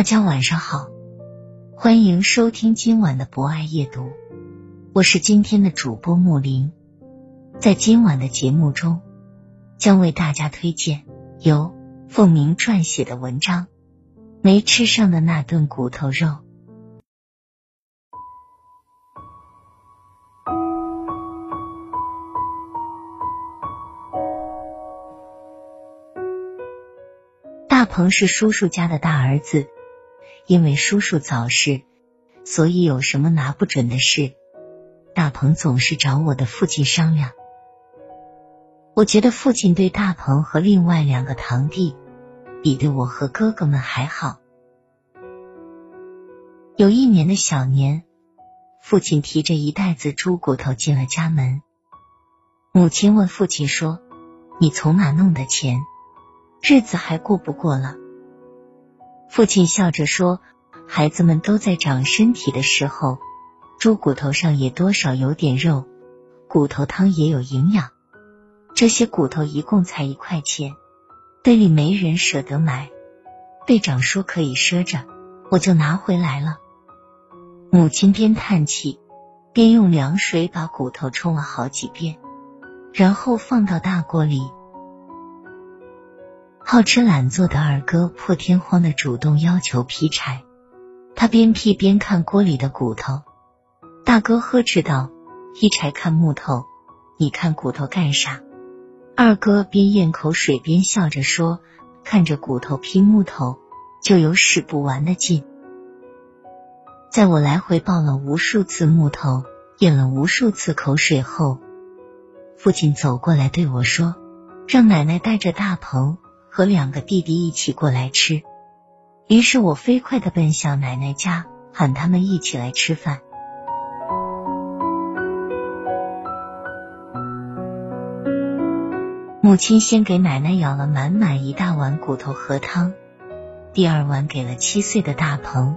大家晚上好，欢迎收听今晚的博爱夜读，我是今天的主播木林。在今晚的节目中，将为大家推荐由凤鸣撰写的文章《没吃上的那顿骨头肉》。大鹏是叔叔家的大儿子。因为叔叔早逝，所以有什么拿不准的事，大鹏总是找我的父亲商量。我觉得父亲对大鹏和另外两个堂弟比对我和哥哥们还好。有一年的小年，父亲提着一袋子猪骨头进了家门，母亲问父亲说：“你从哪弄的钱？日子还过不过了？”父亲笑着说：“孩子们都在长身体的时候，猪骨头上也多少有点肉，骨头汤也有营养。这些骨头一共才一块钱，队里没人舍得买。队长说可以赊着，我就拿回来了。”母亲边叹气，边用凉水把骨头冲了好几遍，然后放到大锅里。好吃懒做的二哥破天荒的主动要求劈柴，他边劈边看锅里的骨头。大哥呵斥道：“劈柴看木头，你看骨头干啥？”二哥边咽口水边笑着说：“看着骨头劈木头，就有使不完的劲。”在我来回抱了无数次木头，咽了无数次口水后，父亲走过来对我说：“让奶奶带着大鹏。”和两个弟弟一起过来吃，于是我飞快的奔向奶奶家，喊他们一起来吃饭。母亲先给奶奶舀了满满一大碗骨头和汤，第二碗给了七岁的大鹏，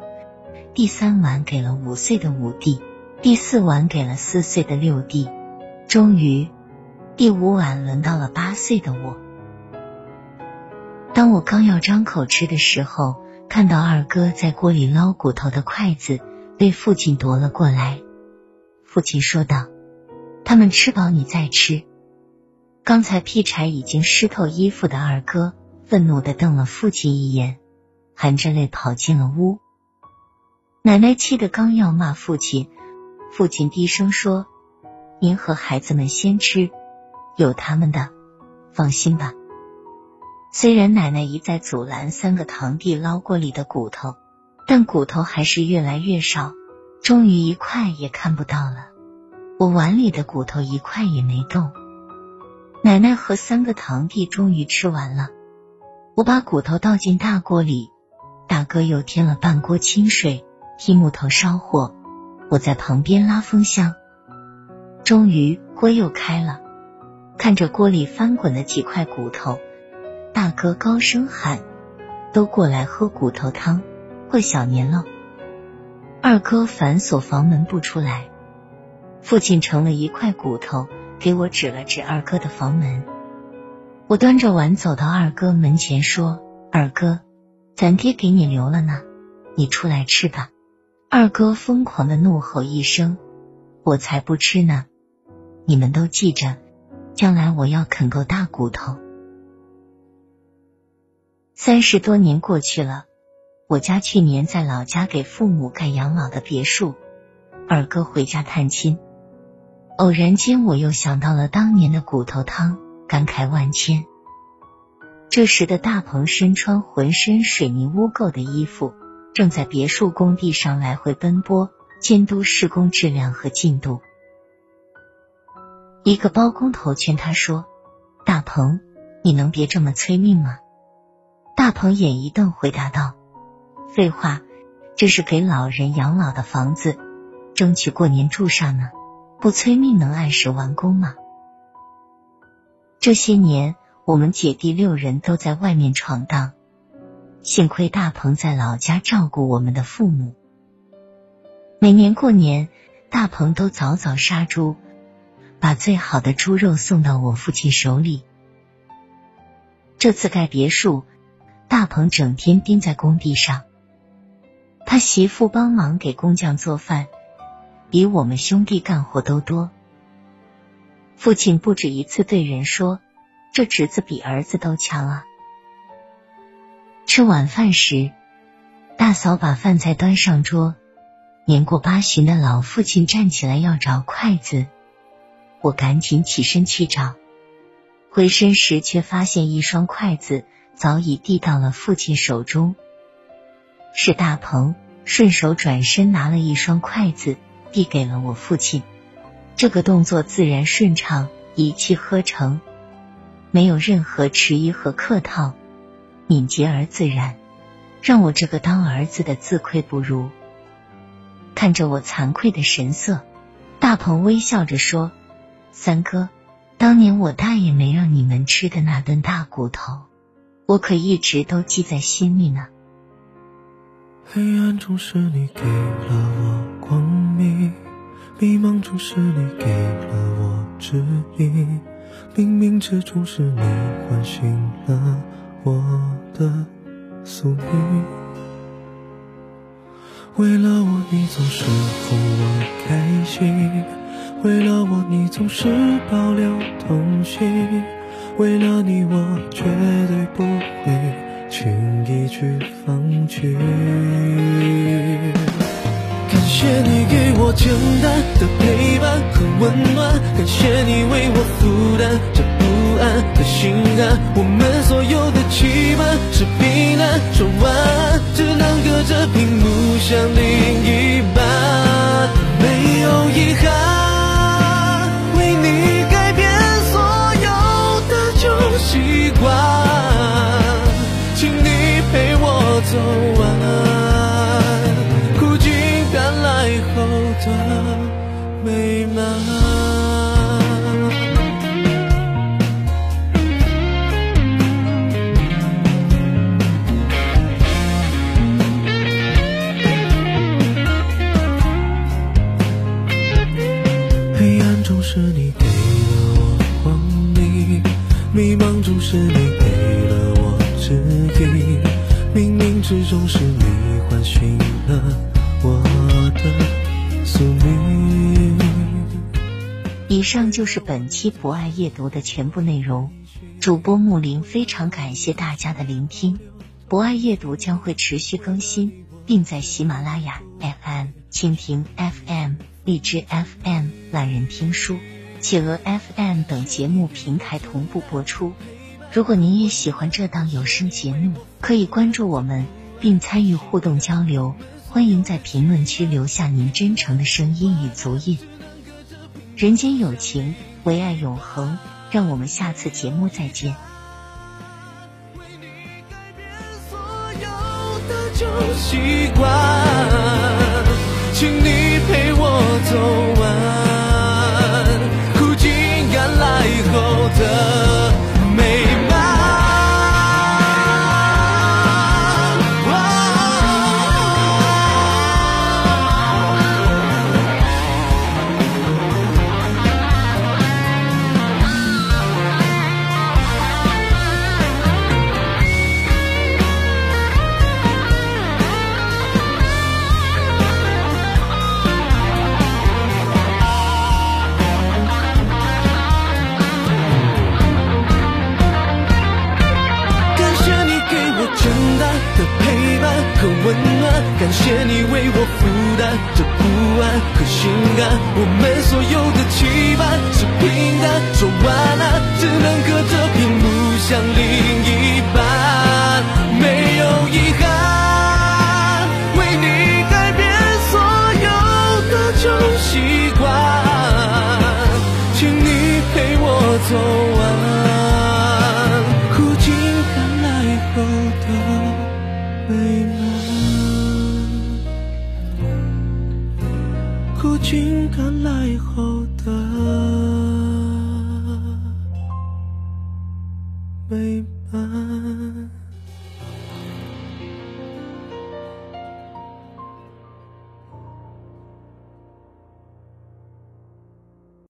第三碗给了五岁的五弟，第四碗给了四岁的六弟，终于第五碗轮到了八岁的我。当我刚要张口吃的时候，看到二哥在锅里捞骨头的筷子被父亲夺了过来。父亲说道：“他们吃饱你再吃。”刚才劈柴已经湿透衣服的二哥愤怒的瞪了父亲一眼，含着泪跑进了屋。奶奶气得刚要骂父亲，父亲低声说：“您和孩子们先吃，有他们的，放心吧。”虽然奶奶一再阻拦三个堂弟捞锅里的骨头，但骨头还是越来越少，终于一块也看不到了。我碗里的骨头一块也没动。奶奶和三个堂弟终于吃完了，我把骨头倒进大锅里，大哥又添了半锅清水，替木头烧火，我在旁边拉风箱。终于锅又开了，看着锅里翻滚的几块骨头。大哥高声喊：“都过来喝骨头汤，过小年了。”二哥反锁房门不出来。父亲盛了一块骨头给我，指了指二哥的房门。我端着碗走到二哥门前说：“二哥，咱爹给你留了呢，你出来吃吧。”二哥疯狂的怒吼一声：“我才不吃呢！你们都记着，将来我要啃够大骨头。”三十多年过去了，我家去年在老家给父母盖养老的别墅。二哥回家探亲，偶然间，我又想到了当年的骨头汤，感慨万千。这时的大鹏身穿浑身水泥污垢的衣服，正在别墅工地上来回奔波，监督施工质量和进度。一个包工头劝他说：“大鹏，你能别这么催命吗？”大鹏眼一瞪，回答道：“废话，这是给老人养老的房子，争取过年住上呢。不催命能按时完工吗？”这些年，我们姐弟六人都在外面闯荡，幸亏大鹏在老家照顾我们的父母。每年过年，大鹏都早早杀猪，把最好的猪肉送到我父亲手里。这次盖别墅。大鹏整天盯在工地上，他媳妇帮忙给工匠做饭，比我们兄弟干活都多。父亲不止一次对人说：“这侄子比儿子都强啊。”吃晚饭时，大嫂把饭菜端上桌，年过八旬的老父亲站起来要找筷子，我赶紧起身去找，回身时却发现一双筷子。早已递到了父亲手中，是大鹏顺手转身拿了一双筷子递给了我父亲。这个动作自然顺畅，一气呵成，没有任何迟疑和客套，敏捷而自然，让我这个当儿子的自愧不如。看着我惭愧的神色，大鹏微笑着说：“三哥，当年我大爷没让你们吃的那顿大骨头。”我可一直都记在心里呢。黑暗中是你给了我光明，迷茫中是你给了我指引，冥冥之中是你唤醒了我的宿命。为了我，你总是哄我开心；为了我，你总是保留童心。为了你，我绝对不会轻易去放弃。感谢你给我简单的陪伴和温暖，感谢你为我负担这不安的心安。我们所有的期盼是平淡，说晚安，只能隔着屏幕想另冥冥之中是你唤醒了我的宿命。以上就是本期博爱夜读的全部内容。主播木林非常感谢大家的聆听。博爱夜读将会持续更新，并在喜马拉雅 FM、蜻蜓 FM、荔枝 FM、懒人听书。企鹅 FM 等节目平台同步播出。如果您也喜欢这档有声节目，可以关注我们并参与互动交流。欢迎在评论区留下您真诚的声音与足印。人间有情，唯爱永恒。让我们下次节目再见。习惯，请你陪我走谢你为我负担这不安和心安。我们所有的期盼是平淡，说晚安只能隔着屏幕想另竟赶来后的。